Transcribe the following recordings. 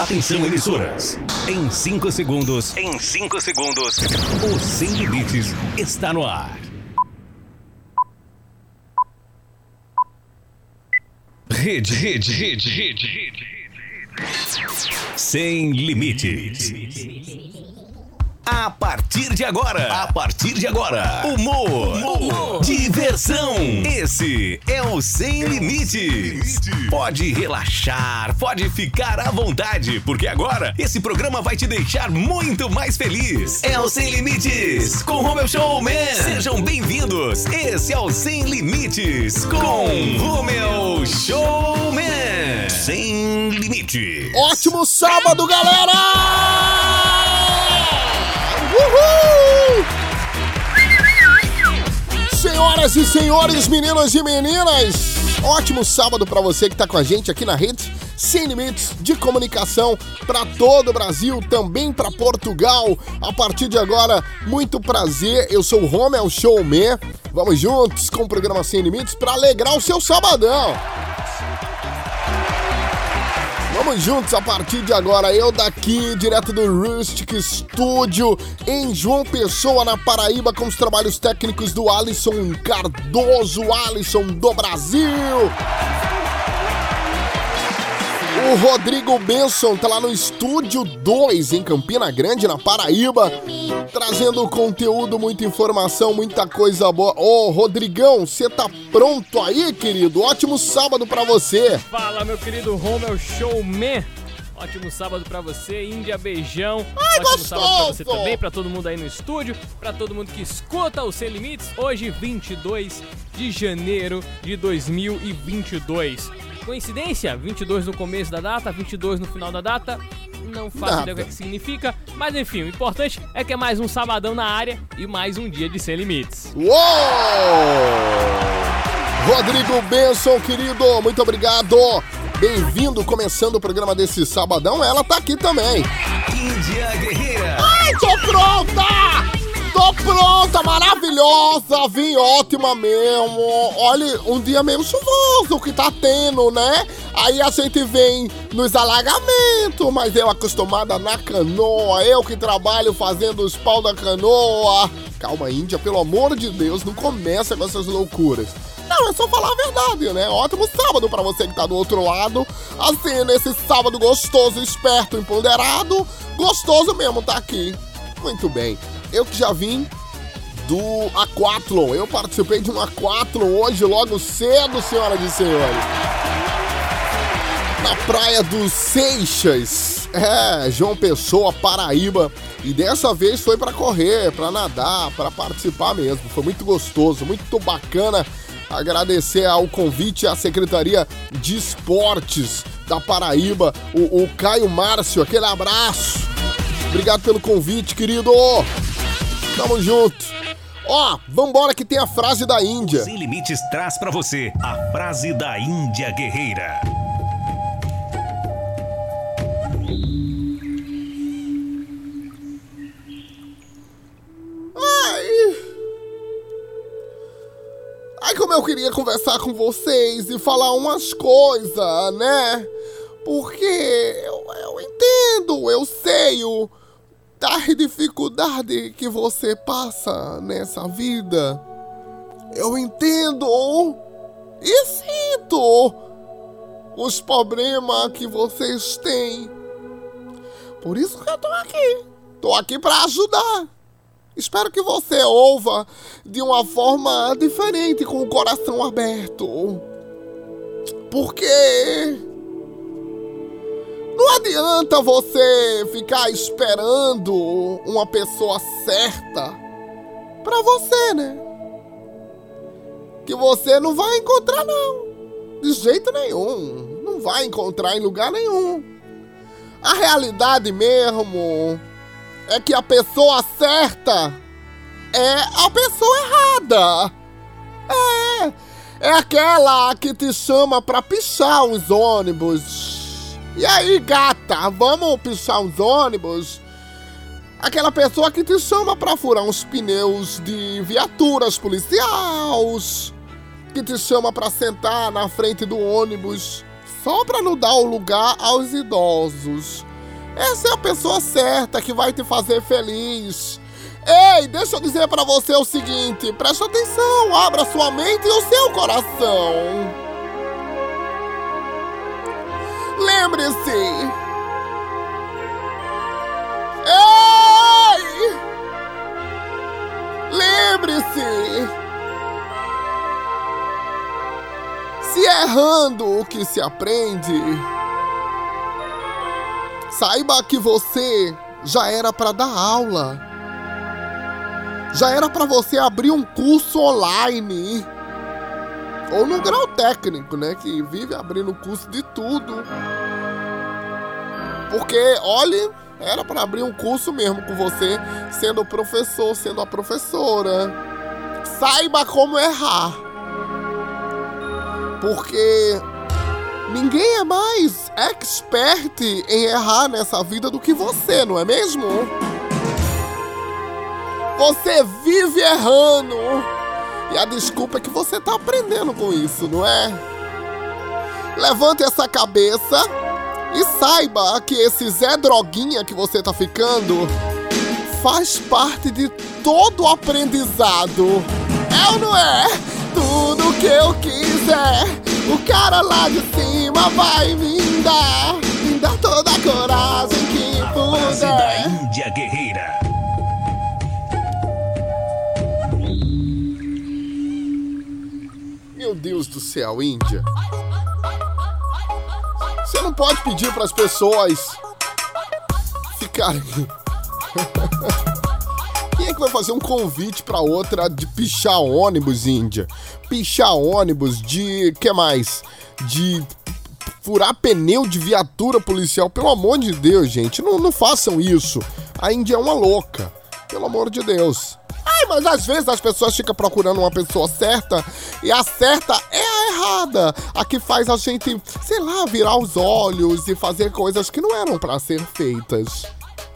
Atenção, emissoras. Em 5 segundos. Em 5 segundos. O Sem Limites está no ar. Rede, rede, rede, rede, rede. Sem limites. A partir de agora, a partir de agora, humor, humor, diversão. Esse é o Sem Limites. Pode relaxar, pode ficar à vontade, porque agora esse programa vai te deixar muito mais feliz. É o Sem Limites com Romeu Showman. Sejam bem-vindos. Esse é o Sem Limites com Romeu Showman. Sem Limites. Ótimo sábado, galera! Senhoras e senhores, meninos e meninas, ótimo sábado para você que tá com a gente aqui na rede Sem Limites de Comunicação para todo o Brasil, também para Portugal. A partir de agora, muito prazer. Eu sou o Romel Showman. Vamos juntos com o programa Sem Limites para alegrar o seu sabadão. Vamos juntos a partir de agora. Eu daqui, direto do Rustic Studio, em João Pessoa, na Paraíba, com os trabalhos técnicos do Alisson Cardoso, Alisson do Brasil. O Rodrigo Benson tá lá no Estúdio 2, em Campina Grande, na Paraíba, trazendo conteúdo, muita informação, muita coisa boa. Ô, Rodrigão, você tá pronto aí, querido? Ótimo sábado pra você. Fala, meu querido Romel Showman. Ótimo sábado pra você, Índia, beijão. Ai, Ótimo gostoso! sábado pra você também, pra todo mundo aí no estúdio, pra todo mundo que escuta o Sem Limites. Hoje, 22 de janeiro de 2022. Coincidência? 22 no começo da data, 22 no final da data. Não faço Nada. ideia o que, é que significa, mas enfim, o importante é que é mais um sabadão na área e mais um dia de Sem Limites. Uou! Rodrigo Benson, querido, muito obrigado. Bem-vindo, começando o programa desse sabadão. Ela tá aqui também. Índia Guerreira. Ai, tô pronta! Tô pronta, maravilhosa, vim ótima mesmo. Olha, um dia meio chuvoso que tá tendo, né? Aí a gente vem nos alagamentos, mas eu acostumada na canoa, eu que trabalho fazendo os pau da canoa. Calma, Índia, pelo amor de Deus, não começa com essas loucuras. Não, é só falar a verdade, né? Ótimo sábado pra você que tá do outro lado. Assim, nesse sábado gostoso, esperto, empoderado. Gostoso mesmo tá aqui. Muito bem. Eu que já vim do Aquathlon. Eu participei de um Aquathlon hoje, logo cedo, senhoras e senhores. Na praia dos Seixas. É, João Pessoa, Paraíba. E dessa vez foi pra correr, pra nadar, pra participar mesmo. Foi muito gostoso, muito bacana. Agradecer ao convite à Secretaria de Esportes da Paraíba, o, o Caio Márcio, aquele abraço. Obrigado pelo convite, querido. Tamo junto. Ó, vambora que tem a frase da Índia. Sem Limites traz pra você a frase da Índia Guerreira. Ai. Ai, como eu queria conversar com vocês e falar umas coisas, né? Porque eu, eu entendo, eu sei o da dificuldade que você passa nessa vida. Eu entendo e sinto os problemas que vocês têm. Por isso que eu tô aqui. Tô aqui pra ajudar. Espero que você ouva de uma forma diferente, com o coração aberto. Porque não adianta você ficar esperando uma pessoa certa pra você, né? Que você não vai encontrar não. De jeito nenhum. Não vai encontrar em lugar nenhum. A realidade mesmo é que a pessoa certa é a pessoa errada. É, é aquela que te chama pra pichar os ônibus. E aí, gata, vamos pichar os ônibus? Aquela pessoa que te chama pra furar uns pneus de viaturas policiais. Que te chama pra sentar na frente do ônibus só pra não dar o lugar aos idosos. Essa é a pessoa certa que vai te fazer feliz. Ei, deixa eu dizer para você o seguinte: preste atenção, abra sua mente e o seu coração. Lembre-se. Ei! Lembre-se. Se errando o que se aprende, saiba que você já era para dar aula já era para você abrir um curso online. Ou no grau técnico, né? Que vive abrindo curso de tudo. Porque, olhe, era para abrir um curso mesmo com você, sendo o professor, sendo a professora. Saiba como errar. Porque ninguém é mais expert em errar nessa vida do que você, não é mesmo? Você vive errando. E a desculpa é que você tá aprendendo com isso, não é? Levante essa cabeça e saiba que esse Zé Droguinha que você tá ficando faz parte de todo o aprendizado. É ou não é? Tudo que eu quiser, o cara lá de cima vai me dar. Me dar toda a coragem que puder. da Índia Guerreira. Meu Deus do céu, Índia. Você não pode pedir para as pessoas ficarem. Quem é que vai fazer um convite para outra de pichar ônibus, Índia? Pichar ônibus de. que mais? De furar pneu de viatura policial. Pelo amor de Deus, gente, não, não façam isso. A Índia é uma louca. Pelo amor de Deus. Ai, mas às vezes as pessoas ficam procurando uma pessoa certa e a certa é a errada. A que faz a gente, sei lá, virar os olhos e fazer coisas que não eram para ser feitas.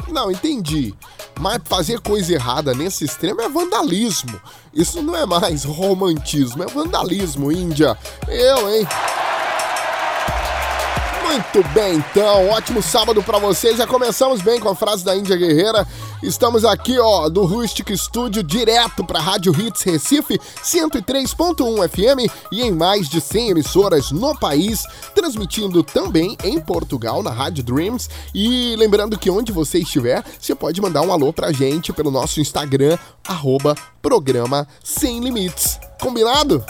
Não, entendi. Mas fazer coisa errada nesse extremo é vandalismo. Isso não é mais romantismo, é vandalismo, Índia. Eu, hein? Muito bem, então, ótimo sábado para vocês. Já começamos bem com a frase da Índia Guerreira. Estamos aqui, ó, do Rustic Studio, direto para Rádio Hits Recife 103.1 FM e em mais de 100 emissoras no país, transmitindo também em Portugal na Rádio Dreams. E lembrando que onde você estiver, você pode mandar um alô pra gente pelo nosso Instagram, arroba programa Sem Limites. Combinado?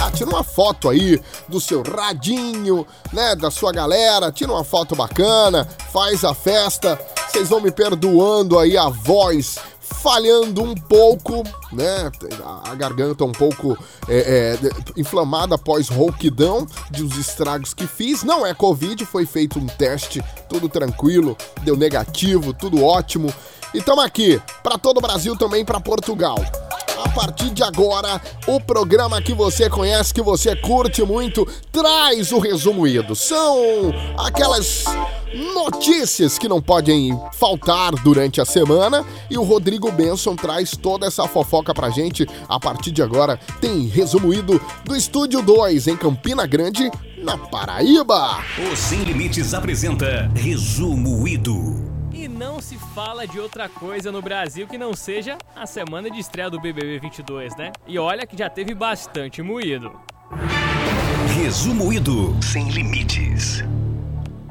Ah, tira uma foto aí do seu radinho, né? Da sua galera, tira uma foto bacana, faz a festa. Vocês vão me perdoando aí a voz falhando um pouco, né? A garganta um pouco é, é, inflamada após rouquidão de os estragos que fiz. Não é Covid, foi feito um teste, tudo tranquilo, deu negativo, tudo ótimo. E estamos aqui para todo o Brasil, também para Portugal. A partir de agora, o programa que você conhece, que você curte muito, traz o resumo ido. São aquelas notícias que não podem faltar durante a semana e o Rodrigo Benson traz toda essa fofoca pra gente. A partir de agora, tem resumo ido do Estúdio 2 em Campina Grande, na Paraíba. O Sem Limites apresenta Resumo Ido. E não se fala de outra coisa no Brasil que não seja a semana de estreia do BBB 22, né? E olha que já teve bastante moído. Resumo. Sem Limites.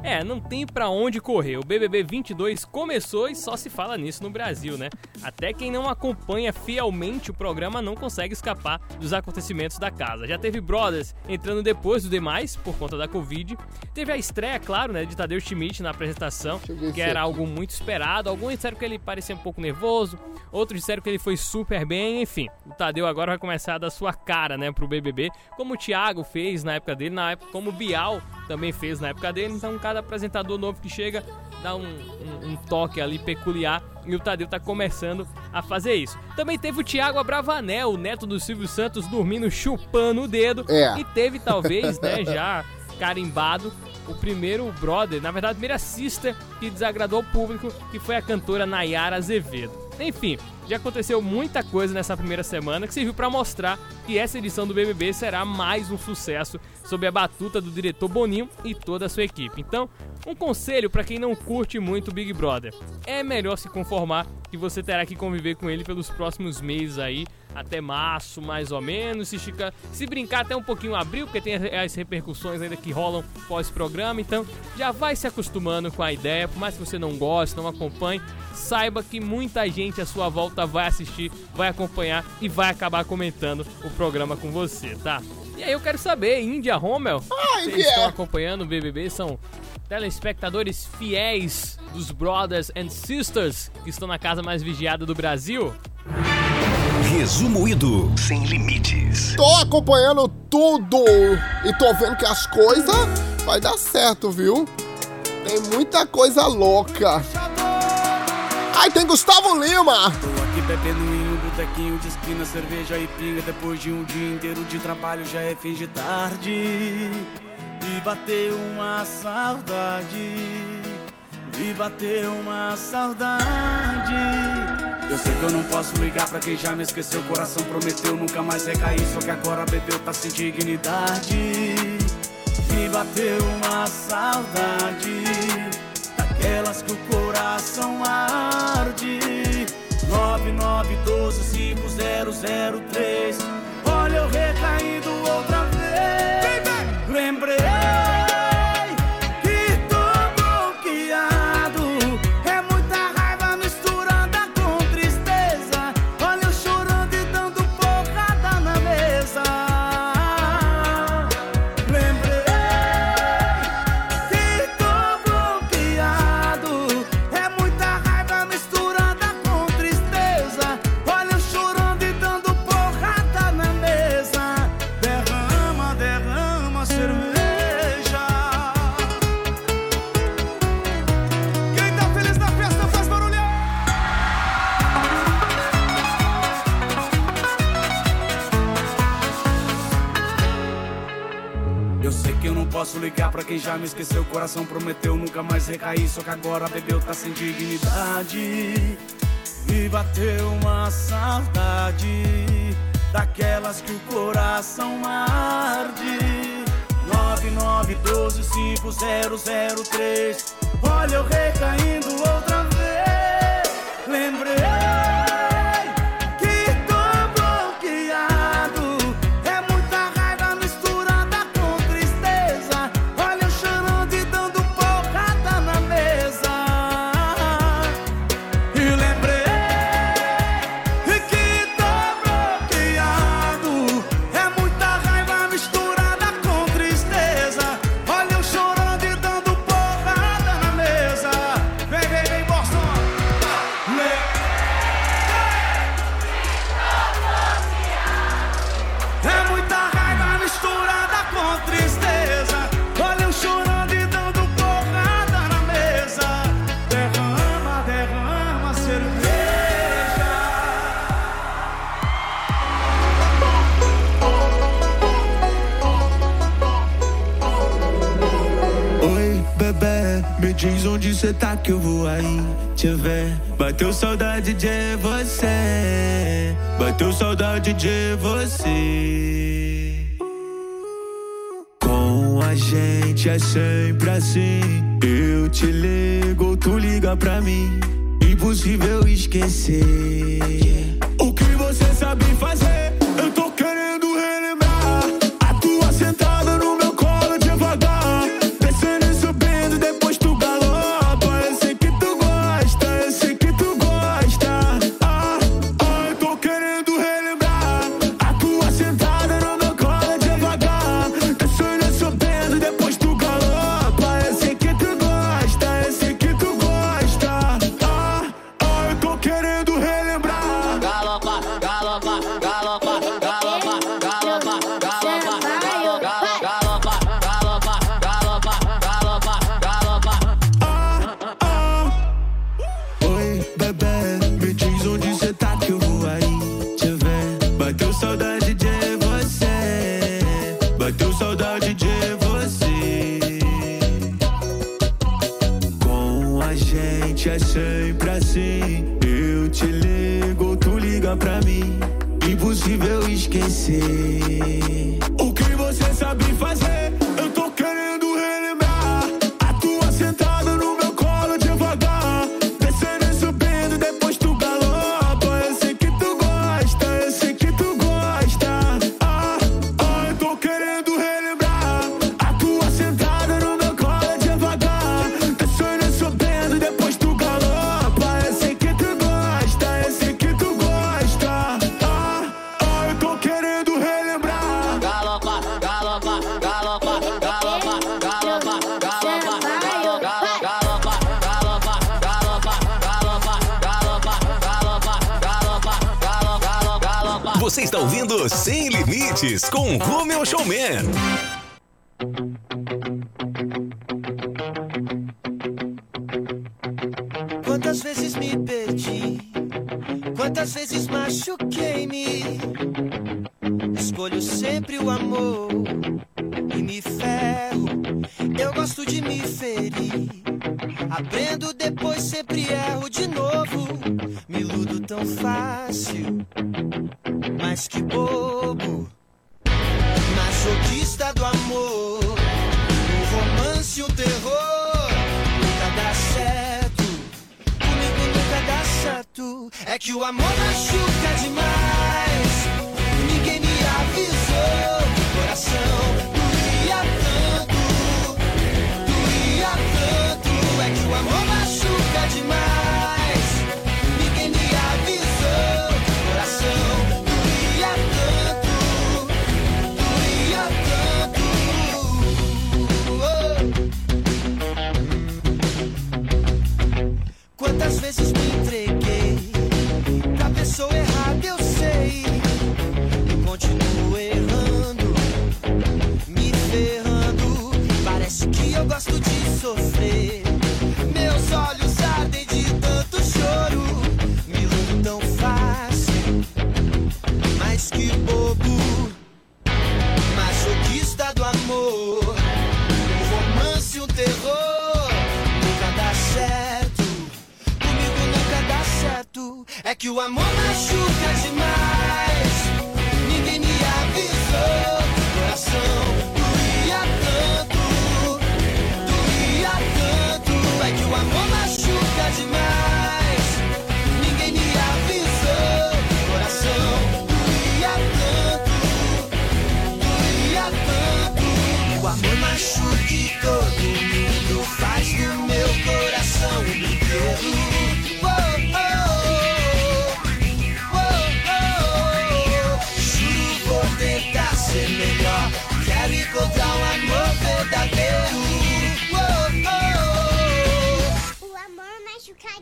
É, não tem pra onde correr. O BBB 22 começou e só se fala nisso no Brasil, né? Até quem não acompanha fielmente o programa não consegue escapar dos acontecimentos da casa. Já teve Brothers entrando depois dos demais por conta da Covid. Teve a estreia, claro, né, de Tadeu Schmidt na apresentação, que era algo muito esperado. Alguns disseram que ele parecia um pouco nervoso, outros disseram que ele foi super bem, enfim. O Tadeu agora vai começar a dar sua cara, né, pro BBB, como o Thiago fez na época dele, na época como o Bial também fez na época dele. Então, cada apresentador novo que chega dá um, um, um toque ali peculiar e o Tadeu tá começando a fazer isso. Também teve o Thiago Abravanel, o neto do Silvio Santos, dormindo chupando o dedo. É. E teve, talvez, né, já carimbado, o primeiro brother, na verdade, a primeira sister que desagradou o público, que foi a cantora Nayara Azevedo. Enfim, já aconteceu muita coisa nessa primeira semana que serviu para mostrar que essa edição do BBB será mais um sucesso sob a batuta do diretor Boninho e toda a sua equipe. Então, um conselho para quem não curte muito o Big Brother: é melhor se conformar que você terá que conviver com ele pelos próximos meses aí, até março mais ou menos. Se, se brincar até um pouquinho abril, porque tem as repercussões ainda que rolam pós-programa. Então, já vai se acostumando com a ideia, por mais que você não goste, não acompanhe, saiba que muita gente à sua volta vai assistir, vai acompanhar e vai acabar comentando o programa com você, tá? E aí eu quero saber, Índia Rommel, Ai, vocês estão acompanhando o BBB? São telespectadores fiéis dos Brothers and Sisters que estão na casa mais vigiada do Brasil? Resumo Ido Sem Limites. Tô acompanhando tudo e tô vendo que as coisas vai dar certo, viu? Tem muita coisa louca. Ai, tem Gustavo Lima. Tô aqui bebendo em um botequinho de esquina, cerveja e pinga. Depois de um dia inteiro de trabalho, já é fim de tarde. E bateu uma saudade. E bateu uma saudade. Eu sei que eu não posso ligar pra quem já me esqueceu. O coração prometeu nunca mais recair. Só que agora bebeu, tá sem dignidade. Me bateu uma saudade. Daquelas que o coração arde. 99125003. Olha eu recaindo ligar pra quem já me esqueceu. O coração prometeu nunca mais recair. Só que agora bebeu, tá sem dignidade. E bateu uma saudade daquelas que o coração arde. 99125003. Olha eu recaindo outra vez. Lembrei É que o amor machuca demais. Ninguém me avisou do coração.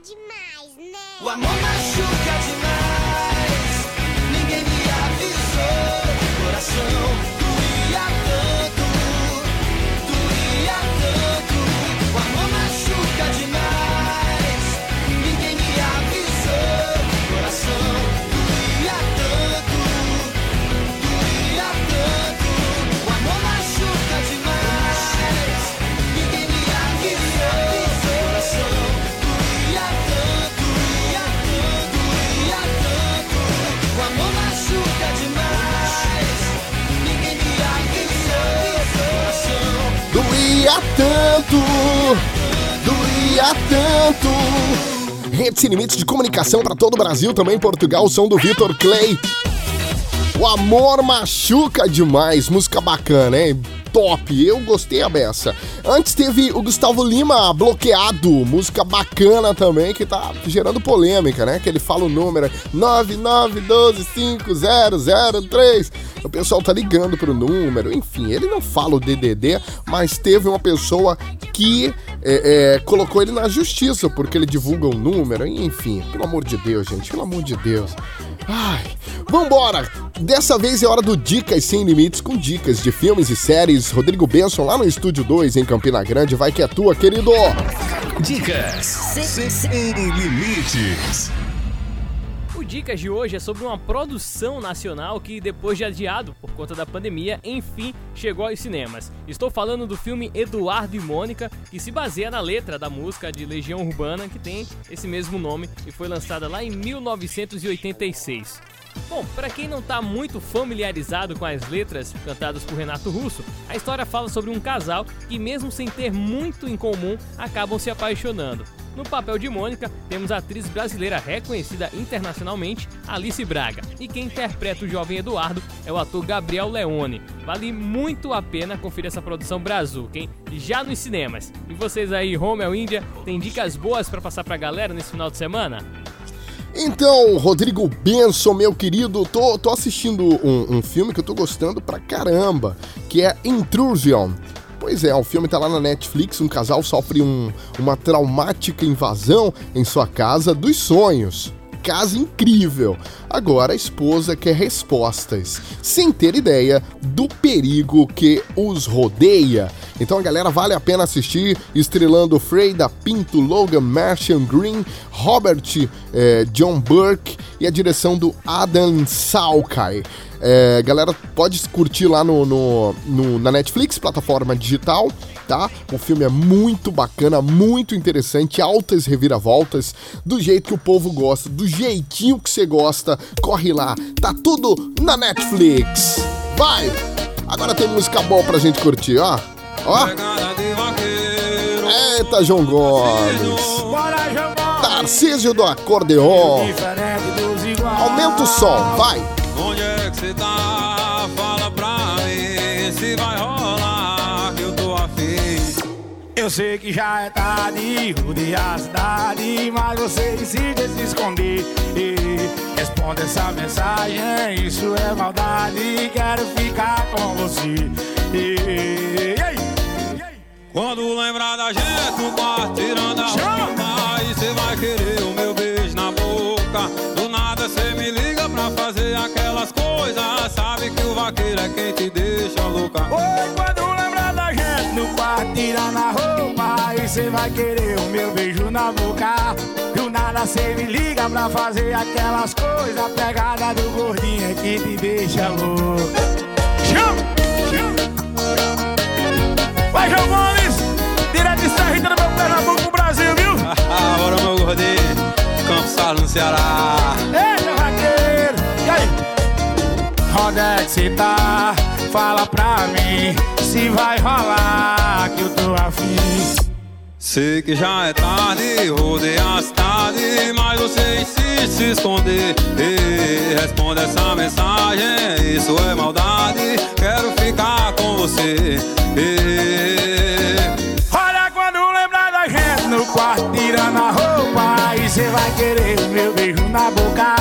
demais, né? O amor machuca demais. doía tanto, doía tanto. Rede sem limites de comunicação para todo o Brasil, também Portugal, o som do Vitor Clay. O amor machuca demais, música bacana, hein? Top, eu gostei a beça. Antes teve o Gustavo Lima bloqueado, música bacana também, que tá gerando polêmica, né? Que ele fala o número 991250003 o pessoal tá ligando pro número, enfim, ele não fala o DDD, mas teve uma pessoa que é, é, colocou ele na justiça porque ele divulga um número, enfim, pelo amor de Deus, gente, pelo amor de Deus. Ai, vambora! Dessa vez é hora do Dicas Sem Limites com dicas de filmes e séries. Rodrigo Benson lá no Estúdio 2 em Campina Grande, vai que é tua, querido! Dicas Sem, sem Limites. Dicas de hoje é sobre uma produção nacional que, depois de adiado por conta da pandemia, enfim chegou aos cinemas. Estou falando do filme Eduardo e Mônica, que se baseia na letra da música de Legião Urbana, que tem esse mesmo nome e foi lançada lá em 1986. Bom, para quem não tá muito familiarizado com as letras cantadas por Renato Russo, a história fala sobre um casal que, mesmo sem ter muito em comum, acabam se apaixonando. No papel de Mônica, temos a atriz brasileira reconhecida internacionalmente, Alice Braga. E quem interpreta o jovem Eduardo é o ator Gabriel Leone. Vale muito a pena conferir essa produção brazuca, hein? Já nos cinemas. E vocês aí, Romeo Índia, tem dicas boas para passar pra galera nesse final de semana? Então, Rodrigo Benson, meu querido, tô, tô assistindo um, um filme que eu tô gostando pra caramba, que é Intrusion. Pois é, o filme tá lá na Netflix, um casal sofre um- uma traumática invasão em sua casa dos sonhos. Casa incrível. Agora a esposa quer respostas, sem ter ideia do perigo que os rodeia. Então a galera vale a pena assistir, estrelando Freida Pinto, Logan Martian Green, Robert eh, John Burke e a direção do Adam Salkai. É, galera, pode curtir lá no, no- no- na Netflix, plataforma digital, tá? O filme é muito bacana, muito interessante, altas reviravoltas, do jeito que o povo gosta, do jeitinho que você gosta. Corre lá, tá tudo na Netflix. Vai! Agora tem música boa pra gente curtir, ó. Ó. Eita, João Gomes. Tarcísio do acordeon. Aumenta o som, vai. Sei que já é tarde, rodear a cidade, mas você insiste em se esconder. E responde essa mensagem, isso é maldade, quero ficar com você. E, e? Quando lembrar da gente quarto tirando a Chama! roupa Aí cê vai querer o meu beijo na boca Do nada cê me liga pra fazer aquelas coisas Sabe que o vaqueiro é quem te deixa louca Oi, quando cê vai querer o meu beijo na boca. Do nada cê me liga pra fazer aquelas coisas, pegada do gordinho é que te deixa louco. Chama! Chama! Vai, João Gomes! Direto de Serrita no meu Pernambuco pro Brasil, viu? Bora meu gordinho, Campos Salles no Ceará Eita, vaqueiro! E aí? Onde é que cê tá? Fala pra mim se vai rolar que eu tô afim. Sei que já é tarde, rodei a cidade Mas você insiste se esconder Ei, Responde essa mensagem, isso é maldade Quero ficar com você. Ei, Olha quando lembrar da gente no quarto tirando a roupa Aí cê vai querer meu beijo na boca.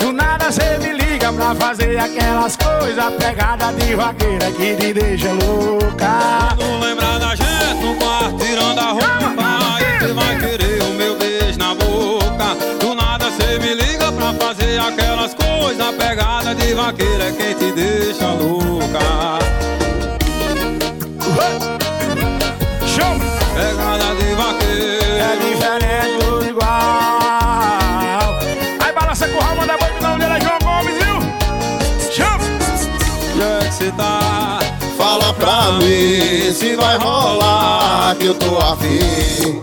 Do nada cê me liga pra fazer aquelas coisas Pegada de vaqueira que te deixa louca. Quando lembrar da gente no quarto tirando a roupa Aí você vai querer o meu beijo na boca. Do nada cê me liga pra fazer aquelas coisas Pegada de vaqueira quem te deixa louca se vai rolar que eu tô afim.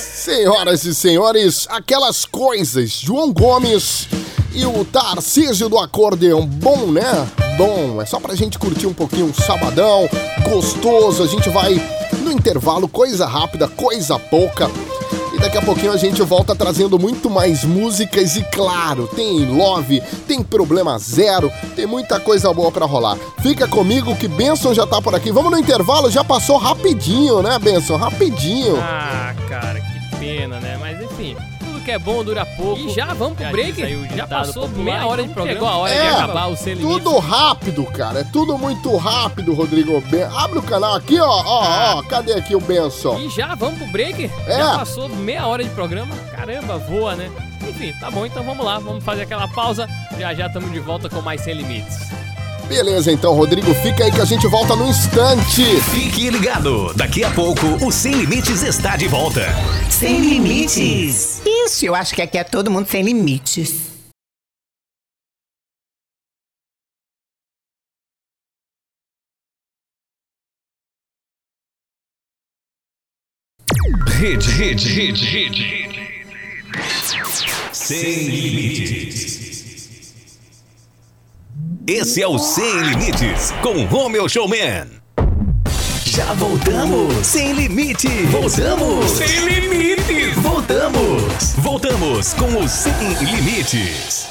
Senhoras e senhores, aquelas coisas, João Gomes e o Tarcísio do acordeão, bom né? Bom, é só pra gente curtir um pouquinho um sabadão, gostoso, a gente vai no intervalo, coisa rápida, coisa pouca. Daqui a pouquinho a gente volta trazendo muito mais músicas e claro, tem Love, tem Problema Zero, tem muita coisa boa pra rolar. Fica comigo que Benson já tá por aqui. Vamos no intervalo, já passou rapidinho, né, Benson? Rapidinho. Ah, cara, que pena, né? Tudo que é bom dura pouco. E já vamos pro Já break? Já passou popular, meia hora de programa. chegou a hora de acabar o Limites. Tudo rápido, cara. É tudo muito rápido, Rodrigo Ben. Abre o canal aqui, ó. Ó, ó. Cadê aqui o Benson? E já vamos pro break? É. Já passou meia hora de programa? Caramba, voa, né? Enfim, tá bom, então vamos lá, vamos fazer aquela pausa. Já já estamos de volta com mais Sem Limites. Beleza, então, Rodrigo, fica aí que a gente volta no instante. Fique ligado, daqui a pouco o Sem Limites está de volta. Sem Limites. Isso, eu acho que aqui é todo mundo sem limites. Hit, hit, hit, hit! Sem limites. Esse é o Sem Limites com Romeo Showman. Já voltamos. Sem limite. Voltamos. Sem limites. Voltamos. Voltamos com o Sem Limites.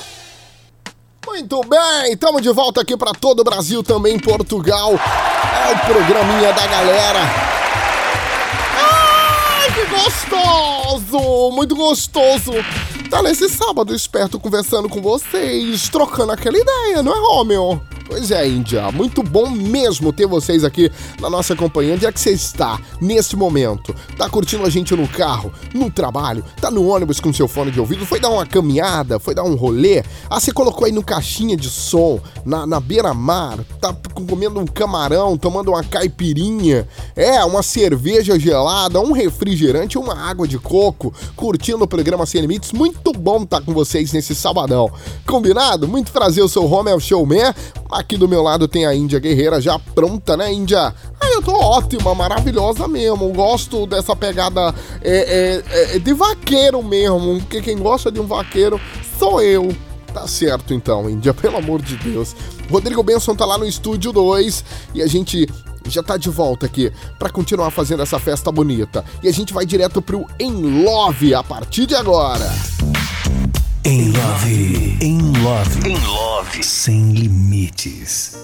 Muito bem, estamos de volta aqui para todo o Brasil, também Portugal. É o programinha da galera. Ai, que gostoso! Muito gostoso! Tá nesse sábado esperto conversando com vocês, trocando aquela ideia, não é, Romeo? Pois é, Índia, muito bom mesmo ter vocês aqui na nossa companhia. Onde é que você está neste momento? Tá curtindo a gente no carro, no trabalho, tá no ônibus com seu fone de ouvido? Foi dar uma caminhada? Foi dar um rolê? Ah, você colocou aí no caixinha de som, na, na beira-mar, tá comendo um camarão, tomando uma caipirinha, é, uma cerveja gelada, um refrigerante, uma água de coco, curtindo o programa Sem Limites. Muito bom estar com vocês nesse sabadão. Combinado? Muito prazer, eu sou o Romel Showman. Aqui do meu lado tem a Índia Guerreira já pronta, né, Índia? Ah, eu tô ótima, maravilhosa mesmo. Gosto dessa pegada é, é, é, de vaqueiro mesmo, porque quem gosta de um vaqueiro sou eu. Tá certo então, Índia, pelo amor de Deus. Rodrigo Benson tá lá no estúdio 2 e a gente já tá de volta aqui para continuar fazendo essa festa bonita. E a gente vai direto pro Em Love a partir de agora. Em Love. Em Love. Em Love. Sem limites.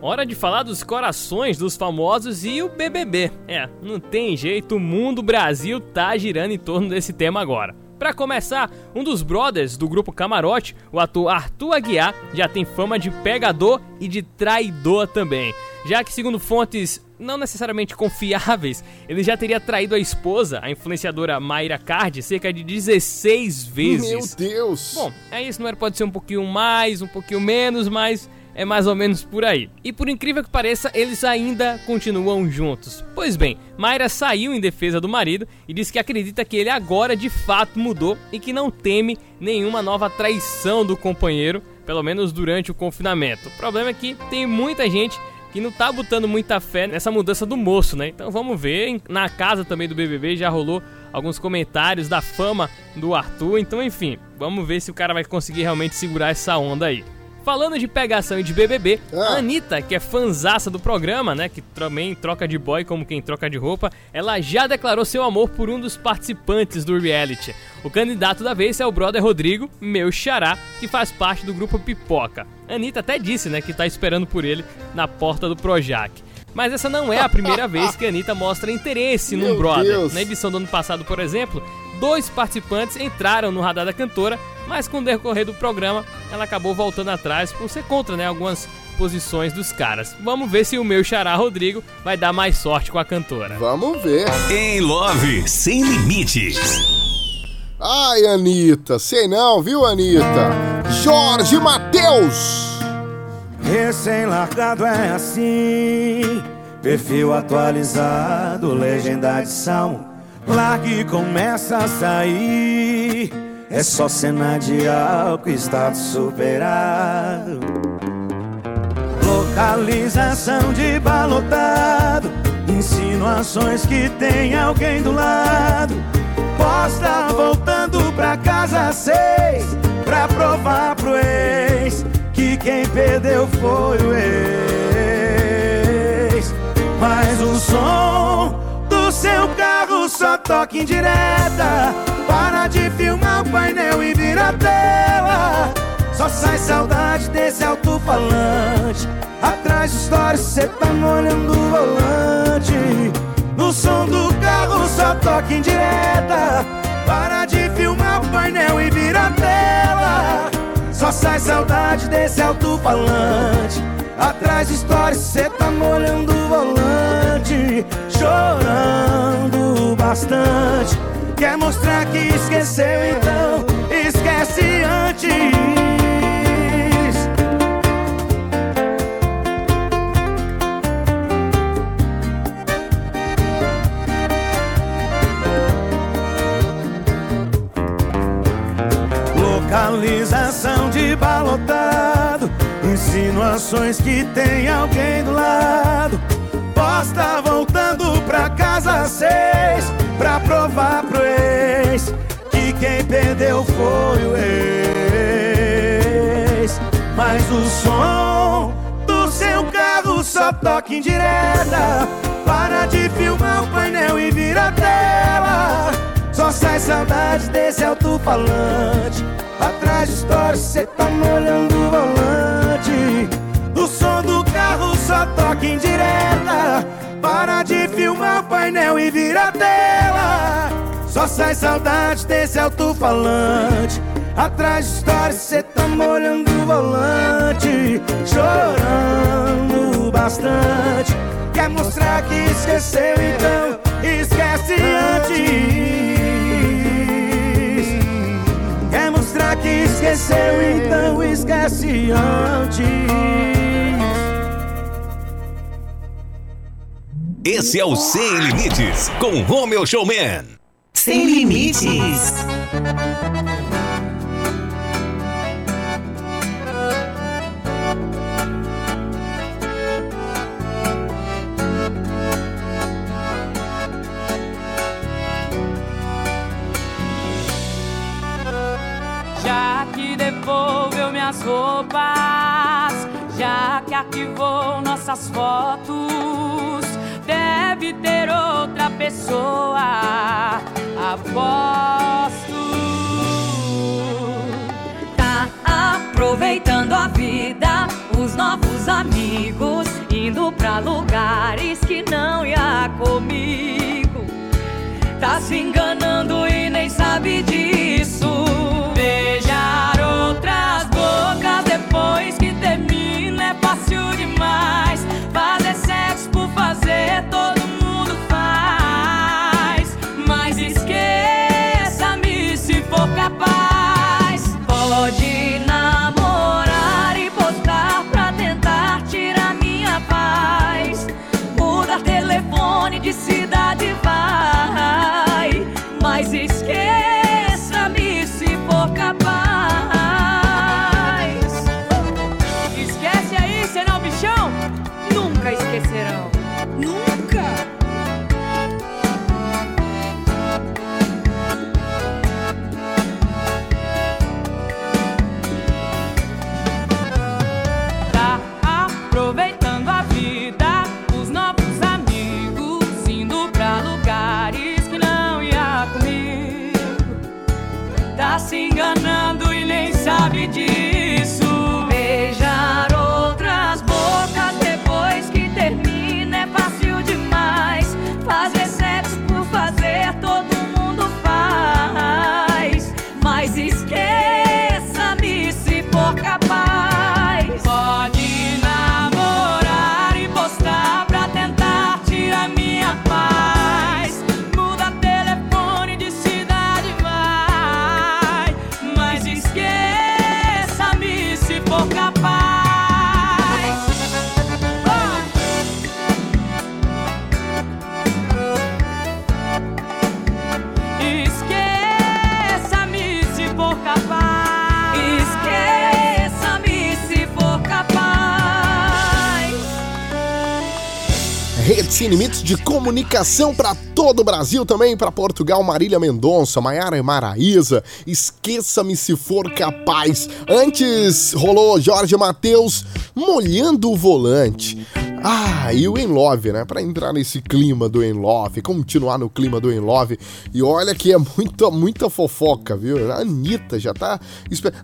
Hora de falar dos corações dos famosos e o BBB. É, não tem jeito, o mundo Brasil tá girando em torno desse tema agora. Pra começar, um dos brothers do grupo Camarote, o ator Arthur Aguiar, já tem fama de pegador e de traidor também. Já que, segundo fontes não necessariamente confiáveis, ele já teria traído a esposa, a influenciadora Mayra Card, cerca de 16 vezes. Meu Deus! Bom, é isso, não era, pode ser um pouquinho mais, um pouquinho menos, mas é mais ou menos por aí. E por incrível que pareça, eles ainda continuam juntos. Pois bem, Mayra saiu em defesa do marido e disse que acredita que ele agora de fato mudou e que não teme nenhuma nova traição do companheiro, pelo menos durante o confinamento. O problema é que tem muita gente que não tá botando muita fé nessa mudança do moço, né? Então vamos ver. Na casa também do BBB já rolou alguns comentários da fama do Arthur. Então, enfim, vamos ver se o cara vai conseguir realmente segurar essa onda aí. Falando de pegação e de BBB, Ah. a Anitta, que é fanzaça do programa, né, que também troca de boy como quem troca de roupa, ela já declarou seu amor por um dos participantes do reality. O candidato da vez é o brother Rodrigo, meu xará, que faz parte do grupo Pipoca. A Anitta até disse, né, que tá esperando por ele na porta do Projac. Mas essa não é a primeira vez que a Anitta mostra interesse num brother. Deus. Na edição do ano passado, por exemplo, dois participantes entraram no radar da cantora, mas com o decorrer do programa, ela acabou voltando atrás por ser contra, né, algumas posições dos caras. Vamos ver se o meu xará Rodrigo vai dar mais sorte com a cantora. Vamos ver. Em Love. Sem limites. Ai, Anitta, sei não, viu, Anitta? Jorge Matheus! Recém-largado é assim, perfil atualizado, legenda adição. Larga e começa a sair. É só cena de álcool, status superado. Localização de balotado, insinuações que tem alguém do lado. Posta voltando pra casa seis, pra provar pro ex que quem perdeu foi o ex. Mas o som seu carro só toca em direta. Para de filmar o painel e vira a tela. Só sai saudade desse alto-falante. Atrás de stories cê tá molhando o volante. No som do carro só toca em direta. Para de filmar o painel e vira a tela. Só sai saudade desse alto-falante. Atrás de stories cê tá molhando o volante. Chorando bastante. Quer mostrar que esqueceu, então esquece antes. Localização de balotado, insinuações que tem alguém do lado. Posta voltando pra casa seis, pra provar pro ex que quem perdeu foi o ex. Mas o som do seu carro só toca em direta. Para de filmar o painel e vira tela. Só sai saudade desse alto-falante. Atrás de história, cê tá molhando o volante. O som do carro só toca em direta. Para de filmar o painel e vira tela. Só sai saudade desse alto-falante. Atrás de história, cê tá molhando o volante. Chorando bastante. Quer mostrar que esqueceu, então esquece antes. Quer mostrar que esqueceu, então esquece antes. Esse é o Sem Limites, com Romeu Showman. Sem limites. Já que devolveu minhas roupas, já que arquivou nossas fotos, ter outra pessoa. Aposto. Tá aproveitando a vida, os novos amigos, indo pra lugares que não ia comigo. Tá se enganando e nem sabe disso. Beijar outras bocas depois que termina é fácil demais. Fazer sexo por fazer todo Sem Limites de comunicação para todo o Brasil, também para Portugal, Marília Mendonça, Maiara e Maraíza. Esqueça-me se for capaz. Antes rolou Jorge Matheus molhando o volante. Ah, e o In Love, né? Pra entrar nesse clima do In Love, continuar no clima do In Love. E olha que é muita, muita fofoca, viu? A Anitta já tá.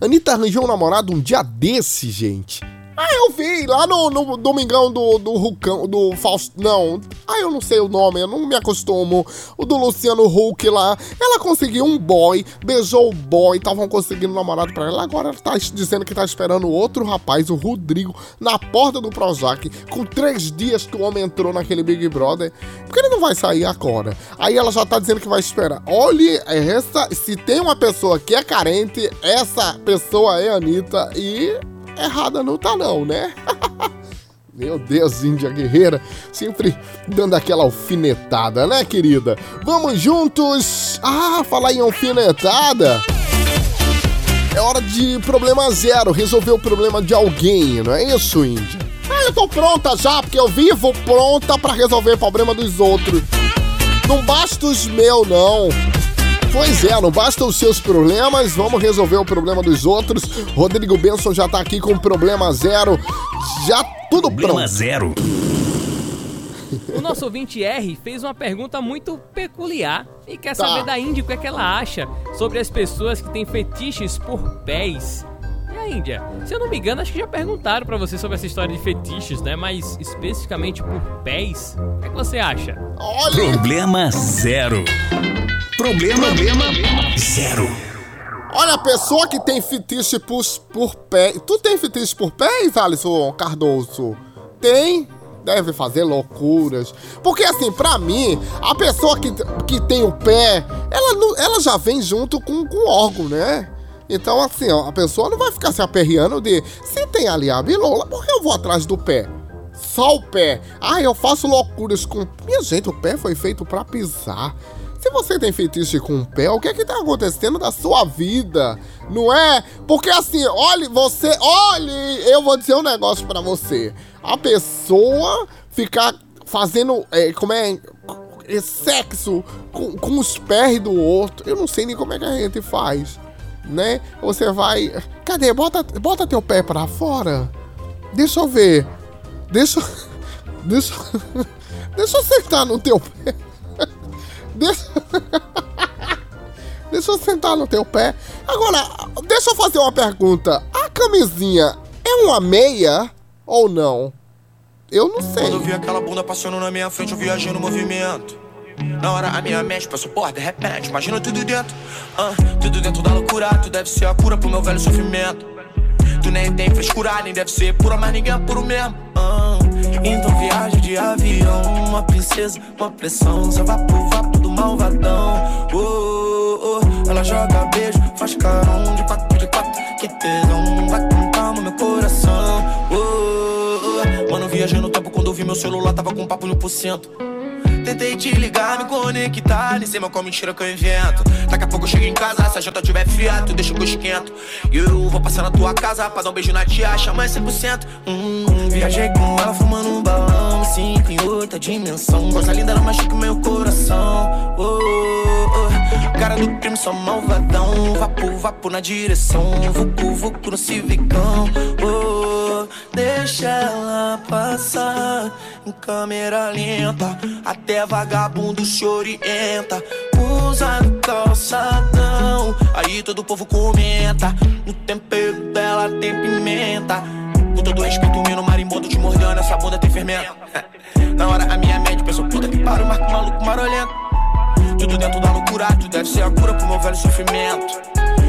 Anitta arranjou um namorado um dia desse, gente. Ah, eu vi lá no, no Domingão do, do Rucão, do Fausto. Não, ah, eu não sei o nome, eu não me acostumo. O do Luciano Huck lá. Ela conseguiu um boy, beijou o boy, estavam conseguindo um namorado pra ela. Agora ela tá dizendo que tá esperando outro rapaz, o Rodrigo, na porta do Projac, com três dias que o homem entrou naquele Big Brother. Porque ele não vai sair agora. Aí ela já tá dizendo que vai esperar. Olhe, essa, se tem uma pessoa que é carente, essa pessoa é a Anitta e errada não tá não, né? Meu Deus, Índia Guerreira, sempre dando aquela alfinetada, né, querida? Vamos juntos! Ah, falar em alfinetada! É hora de problema zero, resolver o problema de alguém, não é isso, Índia? Ah, eu tô pronta já, porque eu vivo pronta pra resolver o problema dos outros. Não basta os meus, não. Pois é, não basta os seus problemas, vamos resolver o problema dos outros. Rodrigo Benson já tá aqui com problema zero. Já tudo Problema pronto. zero. O nosso ouvinte R fez uma pergunta muito peculiar e quer Tá. saber da Índia o que, é que ela acha sobre as pessoas que têm fetiches por pés. Índia? Se eu não me engano, acho que já perguntaram pra você sobre essa história de fetiches, né? Mas especificamente por pés. O que, é que você acha? Olha, Problema zero. Problema, problema zero. olha a pessoa que tem fetiche por, por pé. Tu tem fetiche por pés, Alisson Cardoso? Tem? Deve fazer loucuras. Porque assim, pra mim, a pessoa que, que tem o pé, ela, não- ela já vem junto com, com o órgão, né? Então, assim, ó, a pessoa não vai ficar se aperreando de se tem ali a bilola, por que eu vou atrás do pé? Só o pé. Ah, eu faço loucuras com. Minha gente, o pé foi feito pra pisar. Se você tem fetiche com o pé, o que é que tá acontecendo da sua vida? Não é? Porque assim, olhe, você. Olhe, eu vou dizer um negócio pra você. A pessoa ficar fazendo. é, como é? é, Sexo com, com os pés do outro. Eu não sei nem como é que a gente faz. Né? Você vai. Cadê? Bota, bota teu pé pra fora. Deixa eu ver. Deixa. Deixa. Deixa eu sentar no teu pé. Deixa. Deixa eu sentar no teu pé. Agora, deixa eu fazer uma pergunta. A camisinha é uma meia ou não? Eu não sei. Quando eu vi aquela bunda passando na minha frente, eu viajei no movimento. Na hora a minha mente passou, porra, de repente, imagina tudo dentro. ah, tudo dentro da loucura, tu deve ser a cura pro meu velho sofrimento. Tu nem tem frescura, nem deve ser pura, mas ninguém é puro mesmo. ah. então viagem de avião, uma princesa, uma pressão, só vapo, vapo do malvadão. Oh, oh. Ela joga beijo, faz carão de quatro, de quatro, que tesão, vai com calma meu coração. Oh, oh. Mano, viajei no tempo quando eu vi meu celular, tava com papo no por cento. Tentei te ligar, me conectar, nem sei mais qual mentira que eu invento. Daqui a pouco eu chego em casa, se a janta tiver fria, tu deixa que eu esquento. E eu vou passar na tua casa pra dar um beijo na tia, chama 100%. Hum, viajei com ela fumando um balão, me sinto em outra dimensão. Coisa linda, ela machuca meu coração. Oh, oh, oh. Cara do crime, só malvadão. Vapo, vapo na direção. Vucu, vucu no civicão. Oh, deixa ela passar em câmera lenta. Até vagabundo se orienta. Usa no calçadão. Aí todo o povo comenta. No tempero dela tem pimenta. Com todo respeito, no marimbondo te mordendo. Essa bunda tem fermento. Na hora a minha mente pensou, puta que pariu, marco maluco marolento. Tudo dentro da loucura, tu deve ser a cura pro meu velho sofrimento.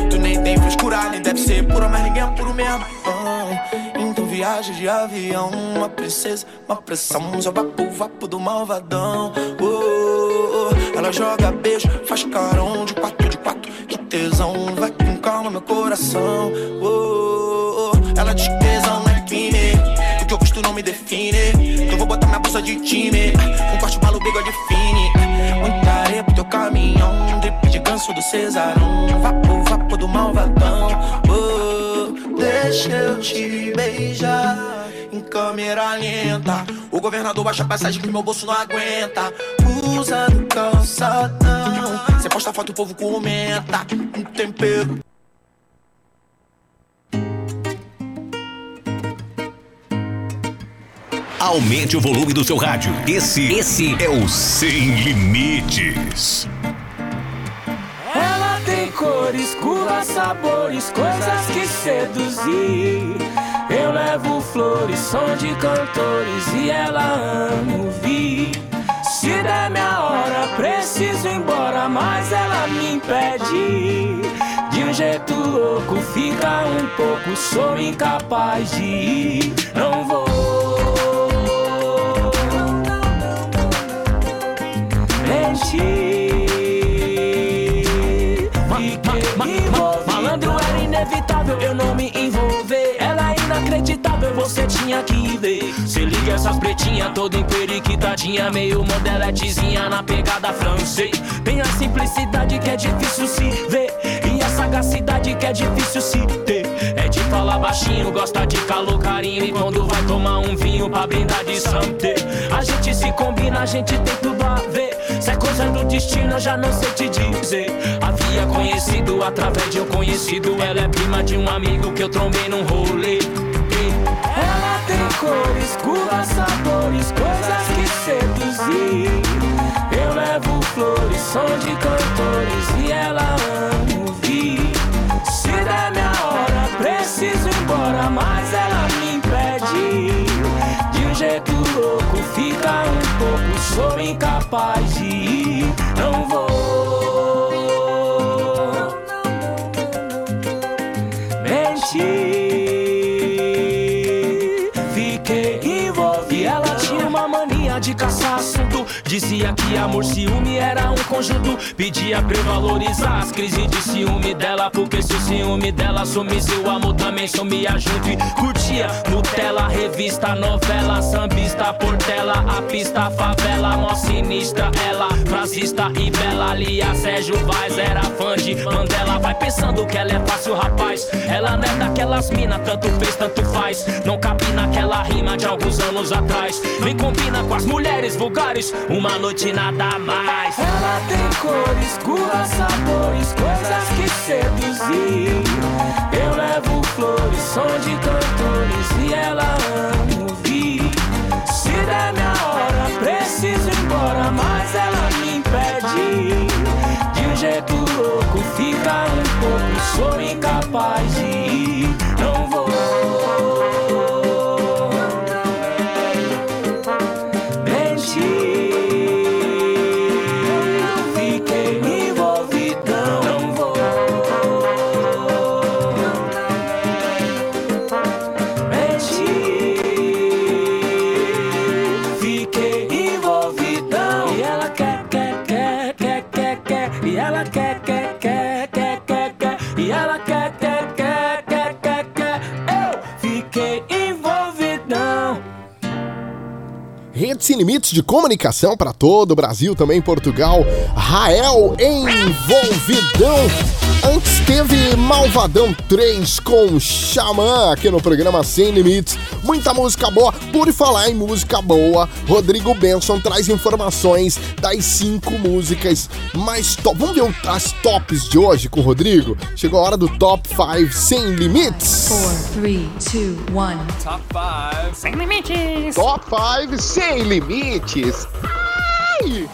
Tu nem tem frescura, nem deve ser pura, mas ninguém é puro mesmo. Então viagem de avião, uma princesa, uma pressão, só vapo, vapo do malvadão. Oh, oh, oh. Ela joga beijo, faz carão de quatro, de quatro, que tesão, vai com calma meu coração. Oh, oh. Ela diz que tesão não é crime, o que eu visto não me define. Então vou botar minha bolsa de time, com corte, balo, bigode fine. Muita areia pro teu caminhão, drip de ganso do Cesarão, vapo, vapo do malvadão. Deixa eu te beijar em câmera lenta. O governador baixa a passagem que meu bolso não aguenta. Usa no calçadão, cê posta foto o povo comenta. Um tempero. Aumente o volume do seu rádio. Esse, esse é o Sem Limites. Cores, curvas, sabores, coisas que seduzir. Eu levo flores, som de cantores e ela ama ouvir. Se der minha hora, preciso ir embora, mas ela me impede. De um jeito louco, fica um pouco, sou incapaz de ir. Não vou. mentir. Inevitável eu não me envolver. Ela é inacreditável, você tinha que ver. Se liga essa pretinha toda emperiquitadinha, meio modeletezinha na pegada francês. Tem a simplicidade que é difícil se ver. E a sagacidade que é difícil se ter. É de falar baixinho, gosta de calor, carinho. E quando vai tomar um vinho pra brindar de santé. A gente se combina, a gente tem tudo coisa do destino, eu já não sei te dizer. Havia conhecido através de um conhecido. Ela é prima de um amigo que eu trombei num rolê. Ela tem cores, curvas, sabores, coisas que seduzir. Eu levo flores, som de cantores e ela ama ouvir. Se der minha hora, preciso ir embora, mas ela me impede. Jeito louco, fica um pouco, sou incapaz de ir. Não vou. Mentir. Fiquei envolvido. E ela tinha uma mania de caçar assunto. Dizia que amor, ciúme era um conjunto. Pedia pra valorizar as crises de ciúme dela. Porque se o ciúme dela sumisse, o amor também sumia junto. E curtia Nutella, revista, novela, sambista, portela, a pista, favela, mó sinistra. Ela, frasista e bela. Lia Sérgio Vaz era fã de Mandela. Vai pensando que ela é fácil, rapaz. Ela não é daquelas mina, tanto fez, tanto faz. Não cabe naquela rima de alguns anos atrás. Nem combina com as mulheres vulgares. Uma noite nada mais. Ela tem cores, curvas, sabores, coisas que seduzir. Eu levo flores, som de cantores e ela ama ouvir. Se der minha hora, preciso ir embora, mas ela me impede. De um jeito louco, fica um pouco, sou incapaz de ir. Limites de comunicação para todo o Brasil, também Portugal. Rael envolvidão. Antes teve Malvadão 3 com Xamã aqui no programa Sem Limites. Muita música boa. Por falar em música boa, Rodrigo Benson traz informações das cinco músicas mais top. Vamos ver as tops de hoje com o Rodrigo? Chegou a hora do Top 5 Sem Limites. Four, three, two, one. Top 5 Sem limites. Top 5 Sem Limites. Ai!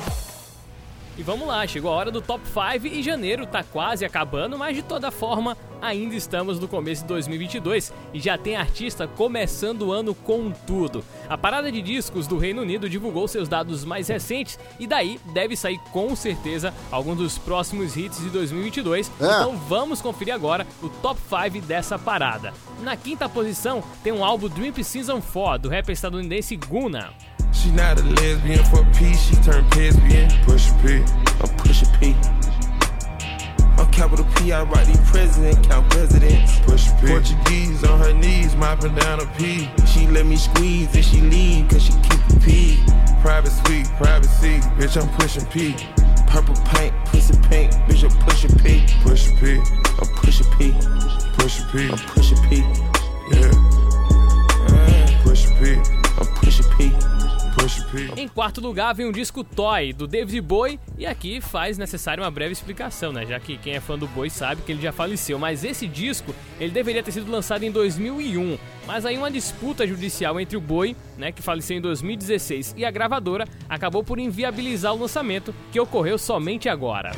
E vamos lá, chegou a hora do Top 5 e janeiro tá quase acabando, mas de toda forma ainda estamos no começo de 2022 e já tem artista começando o ano com tudo. A parada de discos do Reino Unido divulgou seus dados mais recentes e daí deve sair com certeza algum dos próximos hits de 2022. Então vamos conferir agora o Top 5 dessa parada. Na quinta posição tem um álbum Dream Season 4 do rapper estadunidense Guna. She not a lesbian for peace, she turned lesbian. Push P, I'm push a P. Capital P, I write the president, count presidents. Push. Portuguese on her knees, mopping down a P. She let me squeeze and she leave, cause she keep a P. Private suite, privacy, bitch, I'm pushing P. Purple paint, pussy pink, bitch, I'm pushing P. Push P, I'm pushing P. Push P, I'm pushing quarto lugar vem um disco Toy, do David Bowie, e aqui faz necessário uma breve explicação, né? Já que quem é fã do Bowie sabe que ele já faleceu, mas esse disco, ele deveria ter sido lançado em 2001, mas aí uma disputa judicial entre o Bowie, né, que faleceu em 2016, e a gravadora acabou por inviabilizar o lançamento, que ocorreu somente agora.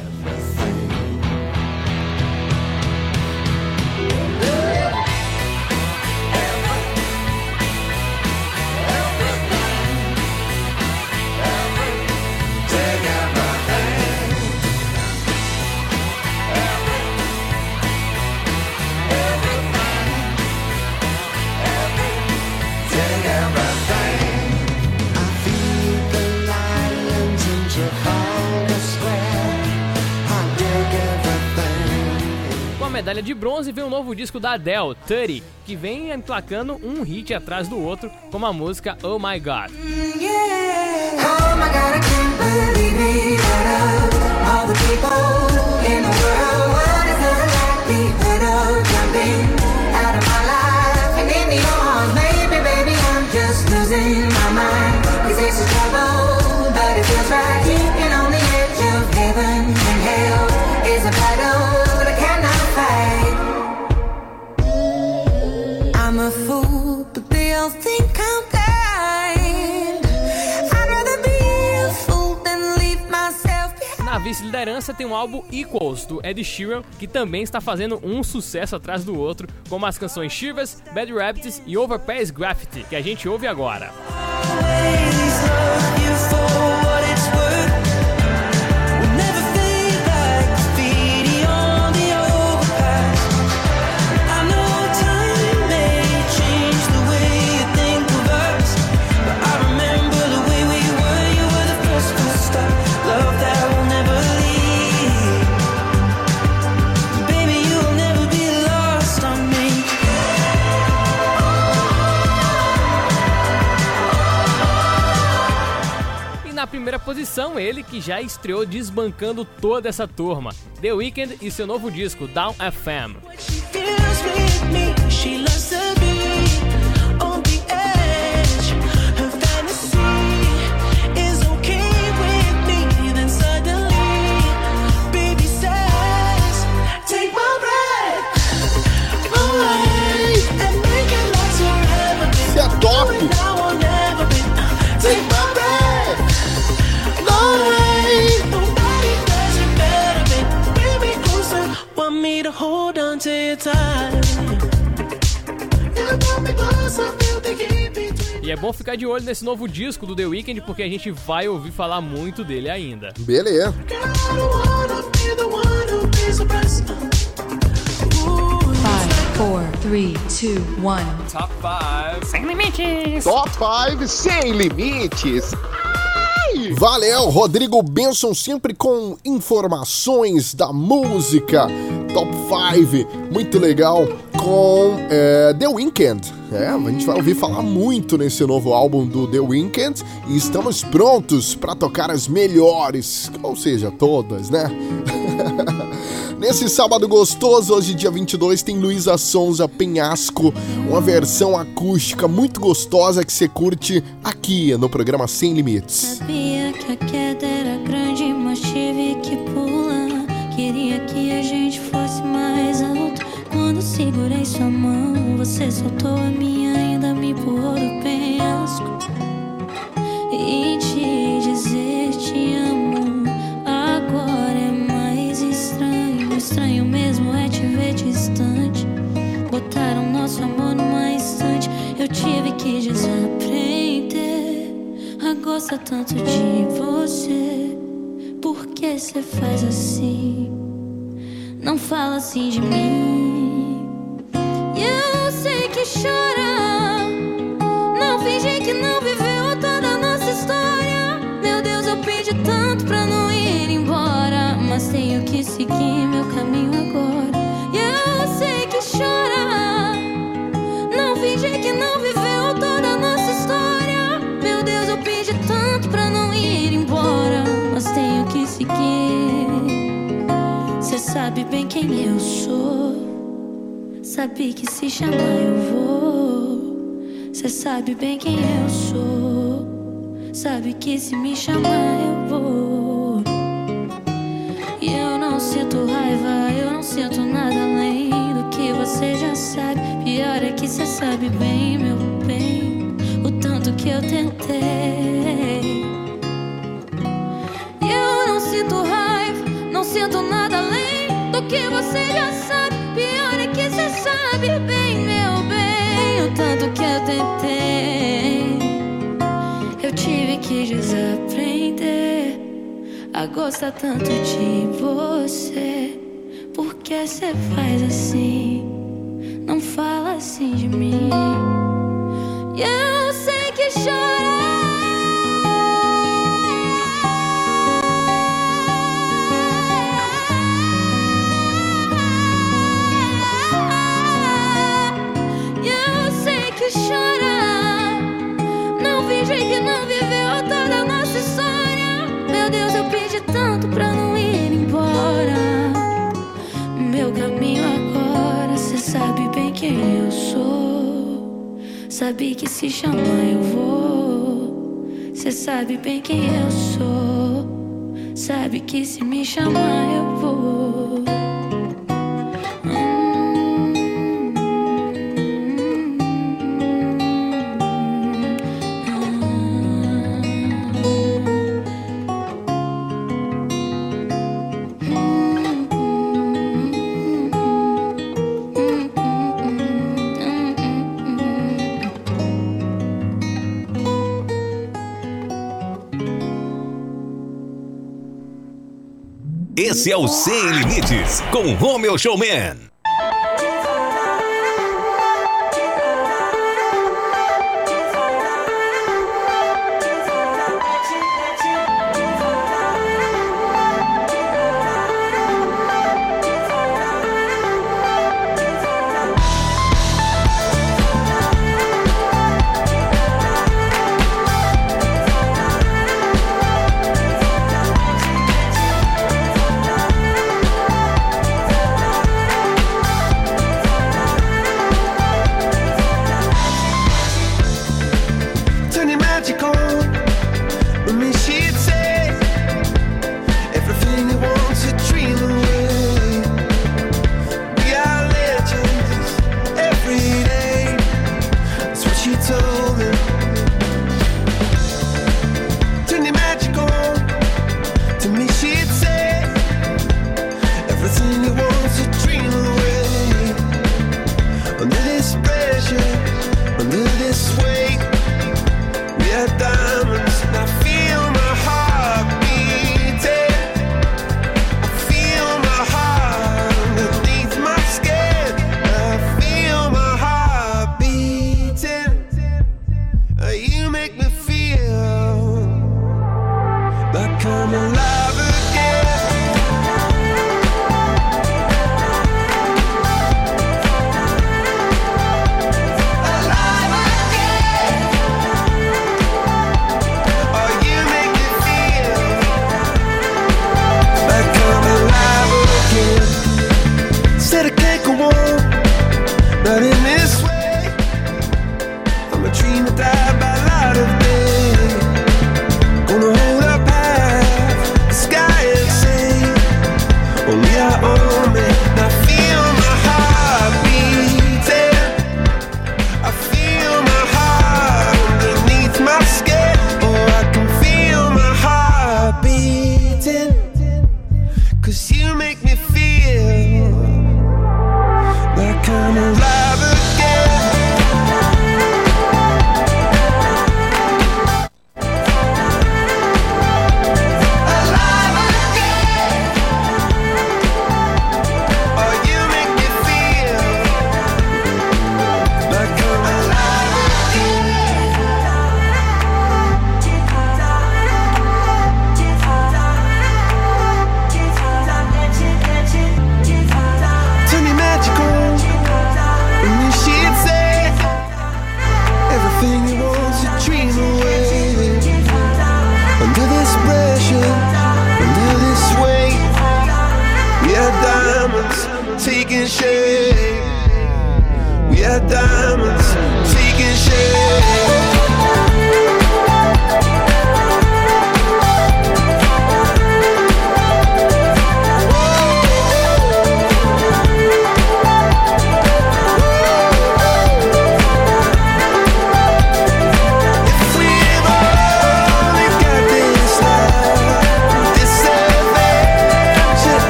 Medalha de bronze vem um novo disco da Adele, 30, que vem emplacando um hit atrás do outro, como a música Oh My God. Losing my mind. Cause it's a trouble, but it feels right. Vice-liderança tem o álbum Equals, do Ed Sheeran, que também está fazendo um sucesso atrás do outro, como as canções Shivers, Bad Rabbits e Overpass Graffiti, que a gente ouve agora. Primeira posição, ele que já estreou desbancando toda essa turma, The Weeknd e seu novo disco, Down FM. E é bom ficar de olho nesse novo disco do The Weeknd, porque a gente vai ouvir falar muito dele ainda. Beleza. Five, four, three, two, one. Top 5 Sem limites! Top 5 sem limites. Valeu, Rodrigo Benson, sempre com informações da música. Top 5, muito legal, com é, The Weeknd. É, a gente vai ouvir falar muito nesse novo álbum do The Weeknd e estamos prontos para tocar as melhores, ou seja, todas, né? Nesse sábado gostoso, hoje dia 22, tem Luísa Sonza Penhasco, uma versão acústica muito gostosa que você curte aqui no programa Sem Limites. Sabia que a a gostar tanto de você. Por que você faz assim? Não fala assim de mim. E eu sei que chora. Bem quem eu sou. Sabe que se chamar eu vou. Cê sabe bem quem eu sou. Sabe que se me chamar eu vou. E eu não sinto raiva, eu não sinto nada além do que você já sabe. Pior é que cê sabe bem, meu bem, o tanto que eu tentei. Que você já sabe. Pior é que cê sabe bem, meu bem, o tanto que eu tentei. Eu tive que desaprender a gostar tanto de você. Por que cê faz assim? Não fala assim de mim. Eu sei que chorar. Sabe que se chamar eu vou. Cê sabe bem quem eu sou. Sabe que se me chamar eu vou. Esse é o Sem Limites, com Romeu Showman.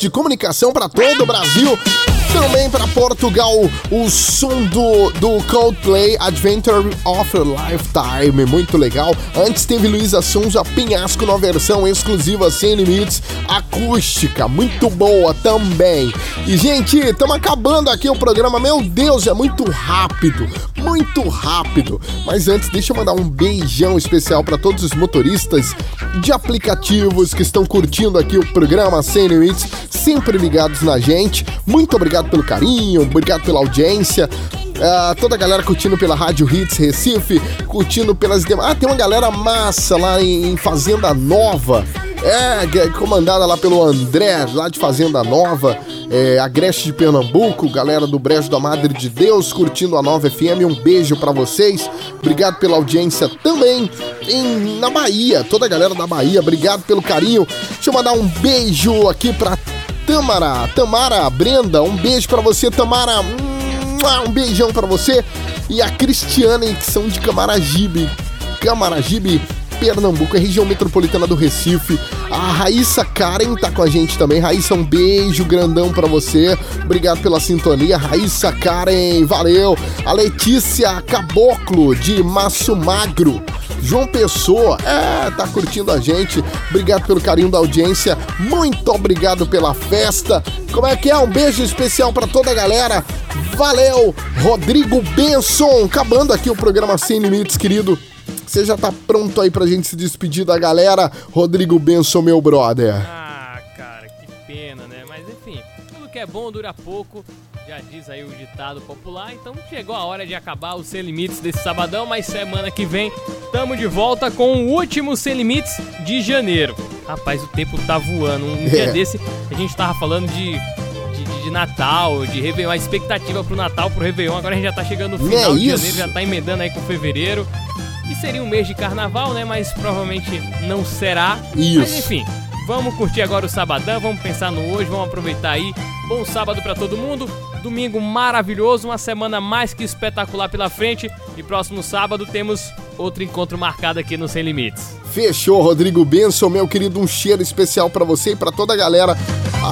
de comunicação para todo o Brasil. Também para Portugal, o som do, do Coldplay Adventure of a Lifetime, muito legal. Antes teve Luísa Sonza Pinhasco na versão exclusiva Sem Limites, acústica, muito boa também. E gente, estamos acabando aqui o programa, meu Deus, é muito rápido, muito rápido. Mas antes, deixa eu mandar um beijão especial para todos os motoristas de aplicativos que estão curtindo aqui o programa Sem Limites, sempre ligados na gente. Muito obrigado pelo carinho, obrigado pela audiência. Uh, toda a galera curtindo pela Rádio Hits Recife, curtindo pelas demais. Ah, tem uma galera massa lá em, em Fazenda Nova. É, é comandada lá pelo André, lá de Fazenda Nova é, Agreste de Pernambuco, galera do Brejo da Madre de Deus, curtindo a Nova FM. Um beijo pra vocês. Obrigado pela audiência também em, na Bahia, toda a galera da Bahia, obrigado pelo carinho. Deixa eu mandar um beijo aqui pra Tamara, Tamara Brenda, um beijo pra você, Tamara. Um beijão pra você. E a Cristiane, que são de Camaragibe. Camaragibe, Pernambuco, é região metropolitana do Recife. A Raíssa Karen tá com a gente também. Raíssa, um beijo grandão pra você. Obrigado pela sintonia. Raíssa Karen, valeu. A Letícia Caboclo, de Maço Magro. João Pessoa, é, tá curtindo a gente. Obrigado pelo carinho da audiência. Muito obrigado pela festa. Como é que é? Um beijo especial pra toda a galera. Valeu, Rodrigo Benson. Acabando aqui o programa Sem Limites, querido. Você já tá pronto aí pra gente se despedir da galera? Rodrigo Benson, meu brother. Ah, cara, que pena, né? Mas enfim, tudo que é bom dura pouco. Já diz aí o ditado popular. Então chegou a hora de acabar o Sem Limites desse sabadão, mas semana que vem tamo de volta com o último Sem Limites de janeiro. Rapaz, o tempo tá voando. Um dia É. desse a gente tava falando de. de- Natal, de Réveillon, a expectativa pro Natal, pro Réveillon. Agora a gente já tá chegando no Não final é de janeiro, já tá emendando aí com fevereiro. Que seria um mês de carnaval, né? Mas provavelmente não será. Isso. Mas enfim, vamos curtir agora o sabadão, vamos pensar no hoje, vamos aproveitar aí. Bom sábado pra todo mundo. Domingo maravilhoso, uma semana mais que espetacular pela frente. E próximo sábado temos outro encontro marcado aqui no Sem Limites. Fechou, Rodrigo Benson, meu querido, um cheiro especial pra você e pra toda a galera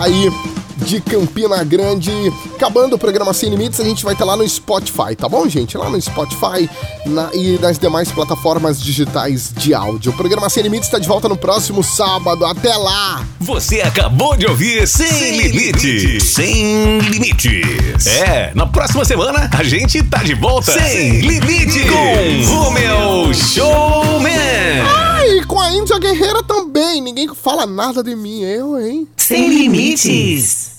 aí de Campina Grande. Acabando o programa Sem Limites, a gente vai estar lá no Spotify, tá bom, gente? Lá no Spotify na- e nas demais plataformas digitais de áudio. O programa Sem Limites está de volta no próximo sábado. Até lá! Você acabou de ouvir Sem, Limites. Sem Limites. É, na próxima semana a gente tá de volta. Sem Limites. Com Romeu Showman. Ah, e com a Índia Guerreira também. Ninguém fala nada de mim, eu, hein? Sem limites.